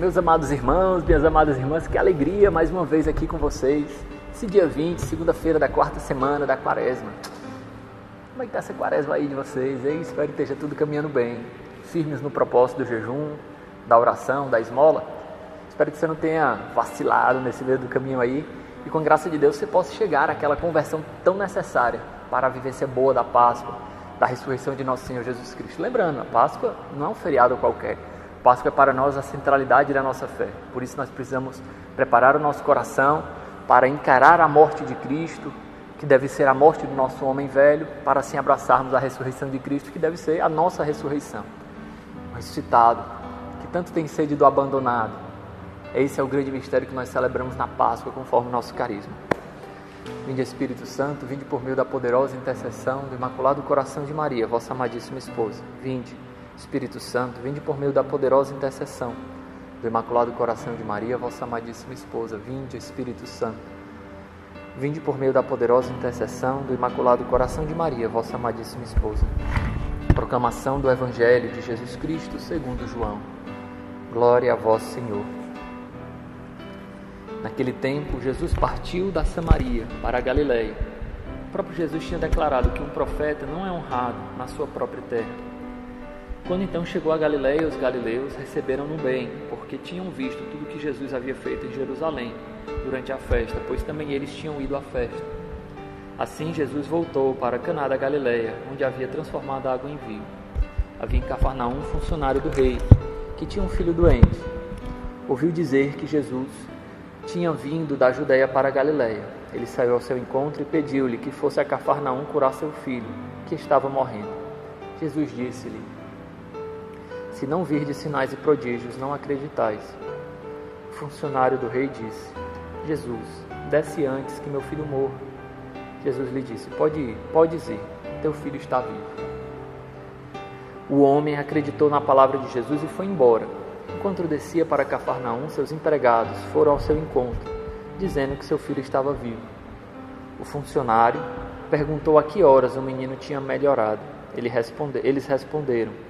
Meus amados irmãos, minhas amadas irmãs, que alegria mais uma vez aqui com vocês. Esse dia 20, segunda-feira da quarta semana da quaresma. Como é que tá essa quaresma aí de vocês? Eu espero que esteja tudo caminhando bem. Firmes no propósito do jejum, da oração, da esmola. Espero que você não tenha vacilado nesse meio do caminho aí e com graça de Deus você possa chegar àquela conversão tão necessária para a vivência boa da Páscoa, da ressurreição de nosso Senhor Jesus Cristo. Lembrando, a Páscoa não é um feriado qualquer. Páscoa é para nós a centralidade da nossa fé. Por isso nós precisamos preparar o nosso coração para encarar a morte de Cristo, que deve ser a morte do nosso homem velho, para assim abraçarmos a ressurreição de Cristo, que deve ser a nossa ressurreição. O ressuscitado, que tanto tem sido abandonado. Esse é o grande mistério que nós celebramos na Páscoa, conforme o nosso carisma. Vinde Espírito Santo, vinde por meio da poderosa intercessão do Imaculado Coração de Maria, vossa amadíssima esposa. Vinde. Espírito Santo, vinde por meio da poderosa intercessão do Imaculado Coração de Maria, vossa amadíssima esposa. Vinde, Espírito Santo. Vinde por meio da poderosa intercessão do Imaculado Coração de Maria, vossa amadíssima esposa. Proclamação do Evangelho de Jesus Cristo segundo João. Glória a vós, Senhor. Naquele tempo, Jesus partiu da Samaria para a Galiléia. O próprio Jesus tinha declarado que um profeta não é honrado na sua própria terra. Quando então chegou a Galiléia, os galileus receberam-no bem, porque tinham visto tudo que Jesus havia feito em Jerusalém durante a festa, pois também eles tinham ido à festa. Assim Jesus voltou para Caná da Galiléia, onde havia transformado a água em vinho. Havia em Cafarnaum um funcionário do rei, que tinha um filho doente. Ouviu dizer que Jesus tinha vindo da Judéia para a Galiléia. Ele saiu ao seu encontro e pediu-lhe que fosse a Cafarnaum curar seu filho, que estava morrendo. Jesus disse-lhe: se não virdes sinais e prodígios, não acreditais. O funcionário do rei disse: Jesus, desce antes que meu filho morra. Jesus lhe disse: Pode ir, podes ir, teu filho está vivo. O homem acreditou na palavra de Jesus e foi embora. Enquanto descia para Cafarnaum, seus empregados foram ao seu encontro, dizendo que seu filho estava vivo. O funcionário perguntou a que horas o menino tinha melhorado. eles responderam: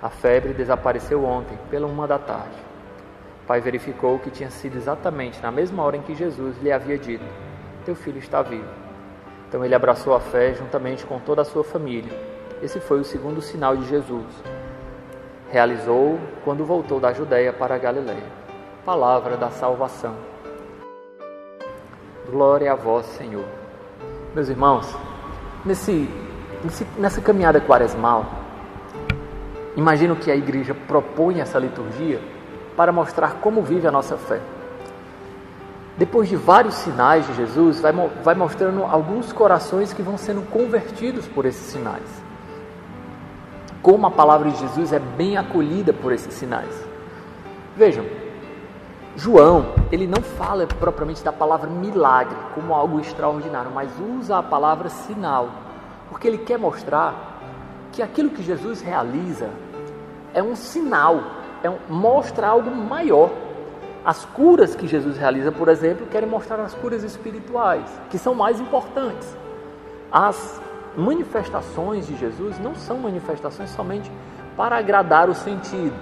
a febre desapareceu ontem, pela uma da tarde. O pai verificou que tinha sido exatamente na mesma hora em que Jesus lhe havia dito: Teu filho está vivo. Então ele abraçou a fé juntamente com toda a sua família. Esse foi o segundo sinal de Jesus. Realizou quando voltou da Judéia para a Galiléia. Palavra da salvação. Glória a vós, Senhor. Meus irmãos, nesse, nessa caminhada quaresmal, Imagino que a igreja propõe essa liturgia para mostrar como vive a nossa fé. Depois de vários sinais de Jesus, vai, vai mostrando alguns corações que vão sendo convertidos por esses sinais. Como a palavra de Jesus é bem acolhida por esses sinais. Vejam, João, ele não fala propriamente da palavra milagre como algo extraordinário, mas usa a palavra sinal, porque ele quer mostrar que aquilo que Jesus realiza é um sinal, é um, mostra algo maior. As curas que Jesus realiza, por exemplo, querem mostrar as curas espirituais, que são mais importantes. As manifestações de Jesus não são manifestações somente para agradar o sentido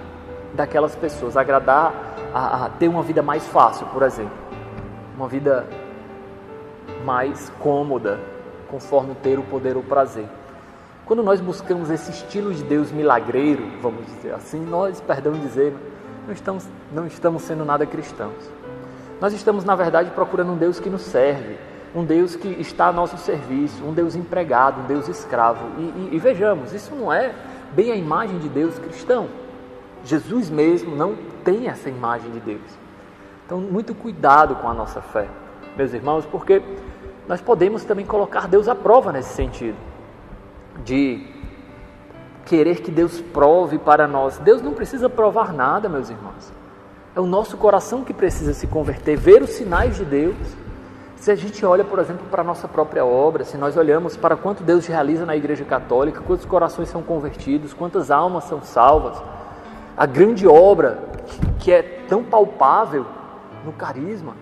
daquelas pessoas, agradar a, a ter uma vida mais fácil, por exemplo, uma vida mais cômoda, conforme ter o poder ou o prazer. Quando nós buscamos esse estilo de Deus milagreiro, vamos dizer assim, nós, perdão dizer, não estamos, não estamos sendo nada cristãos. Nós estamos, na verdade, procurando um Deus que nos serve, um Deus que está a nosso serviço, um Deus empregado, um Deus escravo. E, e, e vejamos, isso não é bem a imagem de Deus cristão. Jesus mesmo não tem essa imagem de Deus. Então, muito cuidado com a nossa fé, meus irmãos, porque nós podemos também colocar Deus à prova nesse sentido de querer que Deus prove para nós. Deus não precisa provar nada, meus irmãos. É o nosso coração que precisa se converter, ver os sinais de Deus. Se a gente olha, por exemplo, para a nossa própria obra, se nós olhamos para quanto Deus realiza na Igreja Católica, quantos corações são convertidos, quantas almas são salvas, a grande obra que é tão palpável no carisma,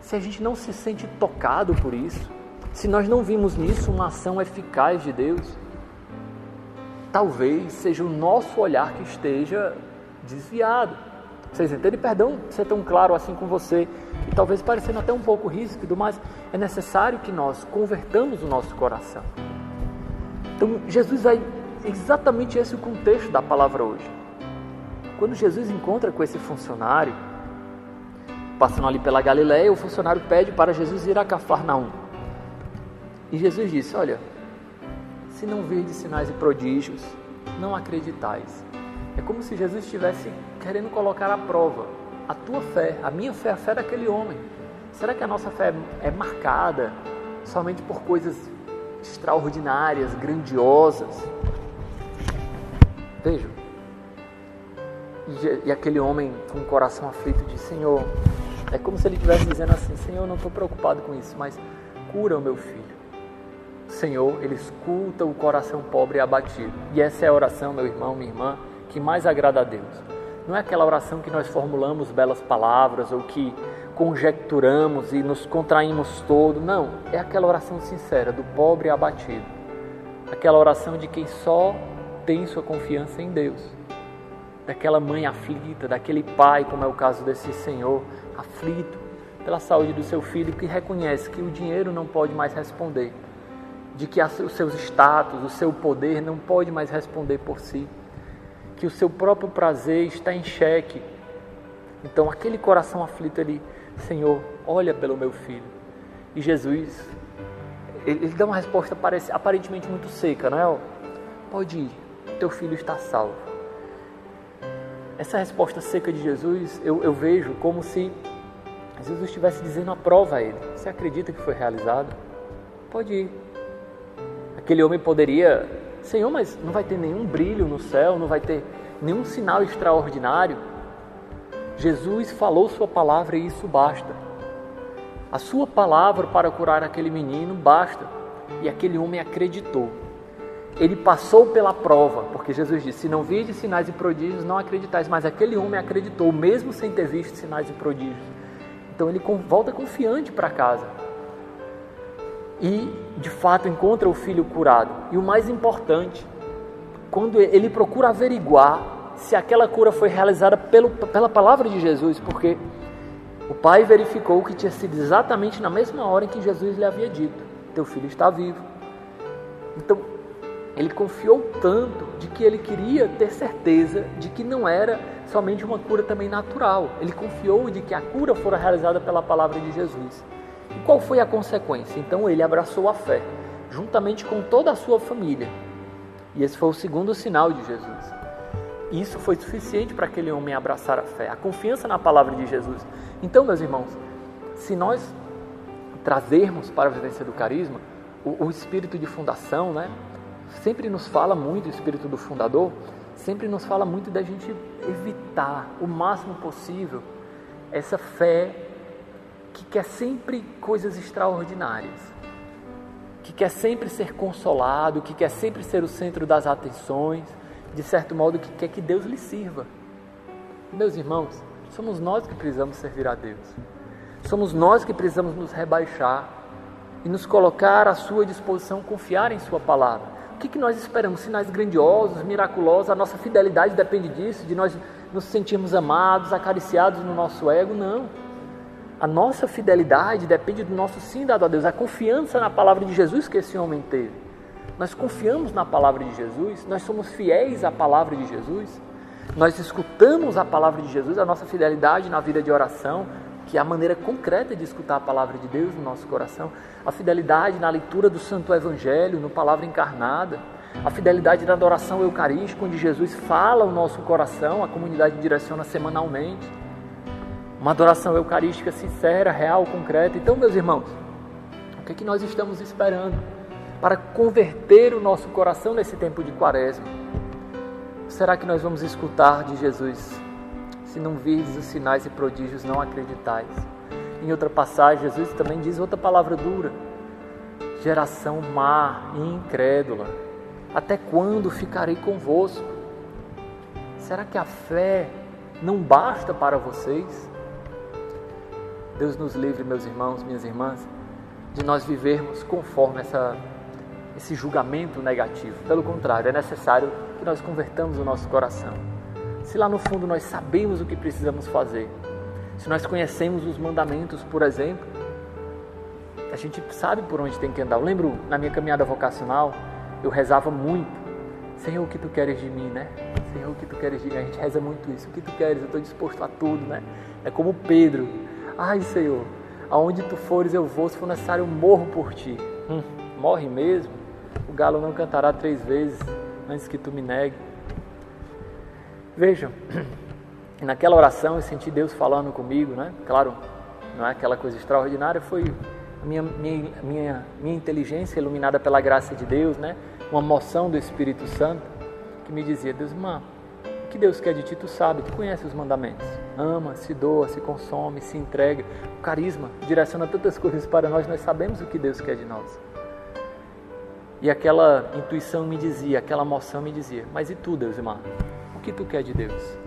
se a gente não se sente tocado por isso, se nós não vimos nisso uma ação eficaz de Deus, talvez seja o nosso olhar que esteja desviado. Vocês entendem? Perdão ser tão claro assim com você e talvez parecendo até um pouco ríspido, mas é necessário que nós convertamos o nosso coração. Então, Jesus vai exatamente esse o contexto da palavra hoje. Quando Jesus encontra com esse funcionário, passando ali pela Galiléia, o funcionário pede para Jesus ir a Cafarnaum. E Jesus disse: Olha, se não virdes sinais e prodígios, não acreditais. É como se Jesus estivesse querendo colocar à prova a tua fé, a minha fé, a fé daquele homem. Será que a nossa fé é marcada somente por coisas extraordinárias, grandiosas? Veja, e, aquele homem com o coração aflito diz: Senhor, é como se ele estivesse dizendo assim: Senhor, não estou preocupado com isso, mas cura o meu filho. Senhor, ele escuta o coração pobre e abatido. E essa é a oração, meu irmão, minha irmã, que mais agrada a Deus. Não é aquela oração que nós formulamos belas palavras ou que conjecturamos e nos contraímos todo. Não, é aquela oração sincera do pobre e abatido. Aquela oração de quem só tem sua confiança em Deus. Daquela mãe aflita, daquele pai, como é o caso desse senhor, aflito pela saúde do seu filho, que reconhece que o dinheiro não pode mais responder, de que os seus status, o seu poder não pode mais responder por si, que o seu próprio prazer está em xeque. Então, aquele coração aflito, ele, Senhor, olha pelo meu filho. E Jesus, ele, ele dá uma resposta aparentemente muito seca, não é? Pode ir, teu filho está salvo. Essa resposta seca de Jesus, eu, eu vejo como se Jesus estivesse dizendo a prova a ele. Você acredita que foi realizado? Pode ir. Aquele homem poderia, Senhor, mas não vai ter nenhum brilho no céu, não vai ter nenhum sinal extraordinário. Jesus falou Sua palavra e isso basta. A Sua palavra para curar aquele menino basta. E aquele homem acreditou ele passou pela prova, porque Jesus disse: Se não vide sinais e prodígios, não acreditais. Mas aquele homem acreditou, mesmo sem ter visto sinais e prodígios. Então ele volta confiante para casa. E, de fato, encontra o filho curado. E o mais importante, quando ele procura averiguar se aquela cura foi realizada pelo, pela palavra de Jesus, porque o pai verificou que tinha sido exatamente na mesma hora em que Jesus lhe havia dito: Teu filho está vivo. Então, ele confiou tanto de que ele queria ter certeza de que não era somente uma cura também natural. Ele confiou de que a cura fora realizada pela palavra de Jesus. Qual foi a consequência? Então ele abraçou a fé, juntamente com toda a sua família. E esse foi o segundo sinal de Jesus. Isso foi suficiente para aquele homem abraçar a fé, a confiança na palavra de Jesus. Então, meus irmãos, se nós trazermos para a vivência do carisma o, o espírito de fundação, né? sempre nos fala muito, o espírito do fundador, sempre nos fala muito da gente evitar o máximo possível essa fé que quer sempre coisas extraordinárias, que quer sempre ser consolado, que quer sempre ser o centro das atenções, de certo modo que quer que Deus lhe sirva. Meus irmãos, somos nós que precisamos servir a Deus. Somos nós que precisamos nos rebaixar e nos colocar à sua disposição, confiar em sua palavra. O que, que nós esperamos? Sinais grandiosos, miraculosos, a nossa fidelidade depende disso, de nós nos sentirmos amados, acariciados no nosso ego? Não. A nossa fidelidade depende do nosso sim dado a Deus, a confiança na palavra de Jesus que esse homem teve. Nós confiamos na palavra de Jesus, nós somos fiéis à palavra de Jesus, nós escutamos a palavra de Jesus, a nossa fidelidade na vida de oração, que é a maneira concreta de escutar a palavra de Deus no nosso coração, a fidelidade na leitura do Santo Evangelho, no Palavra Encarnada, a fidelidade na adoração eucarística, onde Jesus fala o nosso coração, a comunidade direciona semanalmente. Uma adoração eucarística sincera, real, concreta. Então, meus irmãos, o que é que nós estamos esperando para converter o nosso coração nesse tempo de quaresma? Será que nós vamos escutar de Jesus se não virdes os sinais e prodígios, não acreditais. Em outra passagem, Jesus também diz outra palavra dura: geração má e incrédula, até quando ficarei convosco? Será que a fé não basta para vocês? Deus nos livre, meus irmãos, minhas irmãs, de nós vivermos conforme essa, esse julgamento negativo. Pelo contrário, é necessário que nós convertamos o nosso coração Se lá no fundo nós sabemos o que precisamos fazer, se nós conhecemos os mandamentos, por exemplo, a gente sabe por onde tem que andar. Eu lembro na minha caminhada vocacional, eu rezava muito. Senhor, o que tu queres de mim, né? Senhor, o que tu queres de mim? A gente reza muito isso. O que tu queres? Eu estou disposto a tudo, né? É como Pedro. Ai, Senhor, aonde tu fores eu vou, se for necessário eu morro por ti. Hum, morre mesmo? O galo não cantará três vezes antes que tu me negue. Vejam, naquela oração eu senti Deus falando comigo, né? Claro, não é aquela coisa extraordinária, foi a minha, minha, minha, minha inteligência iluminada pela graça de Deus, né? Uma moção do Espírito Santo que me dizia, Deus, irmã, o que Deus quer de ti, tu sabe, tu conhece os mandamentos. Ama, se doa, se consome, se entrega. O carisma direciona tantas coisas para nós, nós sabemos o que Deus quer de nós. E aquela intuição me dizia, aquela moção me dizia, mas e tu, Deus irmão? O que tu quer de Deus?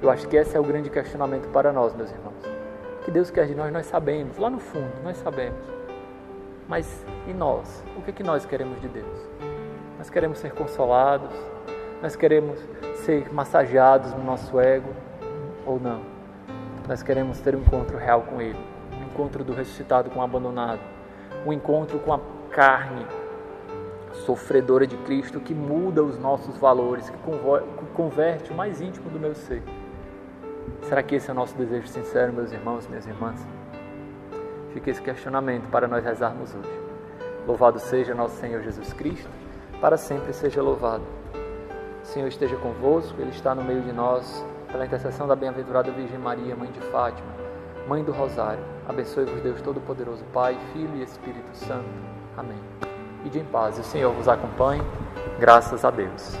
Eu acho que esse é o grande questionamento para nós, meus irmãos. O que Deus quer de nós, nós sabemos, lá no fundo, nós sabemos. Mas e nós? O que, é que nós queremos de Deus? Nós queremos ser consolados, nós queremos ser massageados no nosso ego ou não? Nós queremos ter um encontro real com Ele, um encontro do ressuscitado com o abandonado, um encontro com a carne sofredora de Cristo que muda os nossos valores, que converte o mais íntimo do meu ser. Será que esse é o nosso desejo sincero, meus irmãos, minhas irmãs? Fica esse questionamento para nós rezarmos hoje. Louvado seja nosso Senhor Jesus Cristo, para sempre seja louvado. Senhor esteja convosco, Ele está no meio de nós, pela intercessão da bem-aventurada Virgem Maria, Mãe de Fátima, Mãe do Rosário. Abençoe-vos Deus Todo-Poderoso, Pai, Filho e Espírito Santo. Amém. Ide em paz, e o Senhor vos acompanhe. Graças a Deus.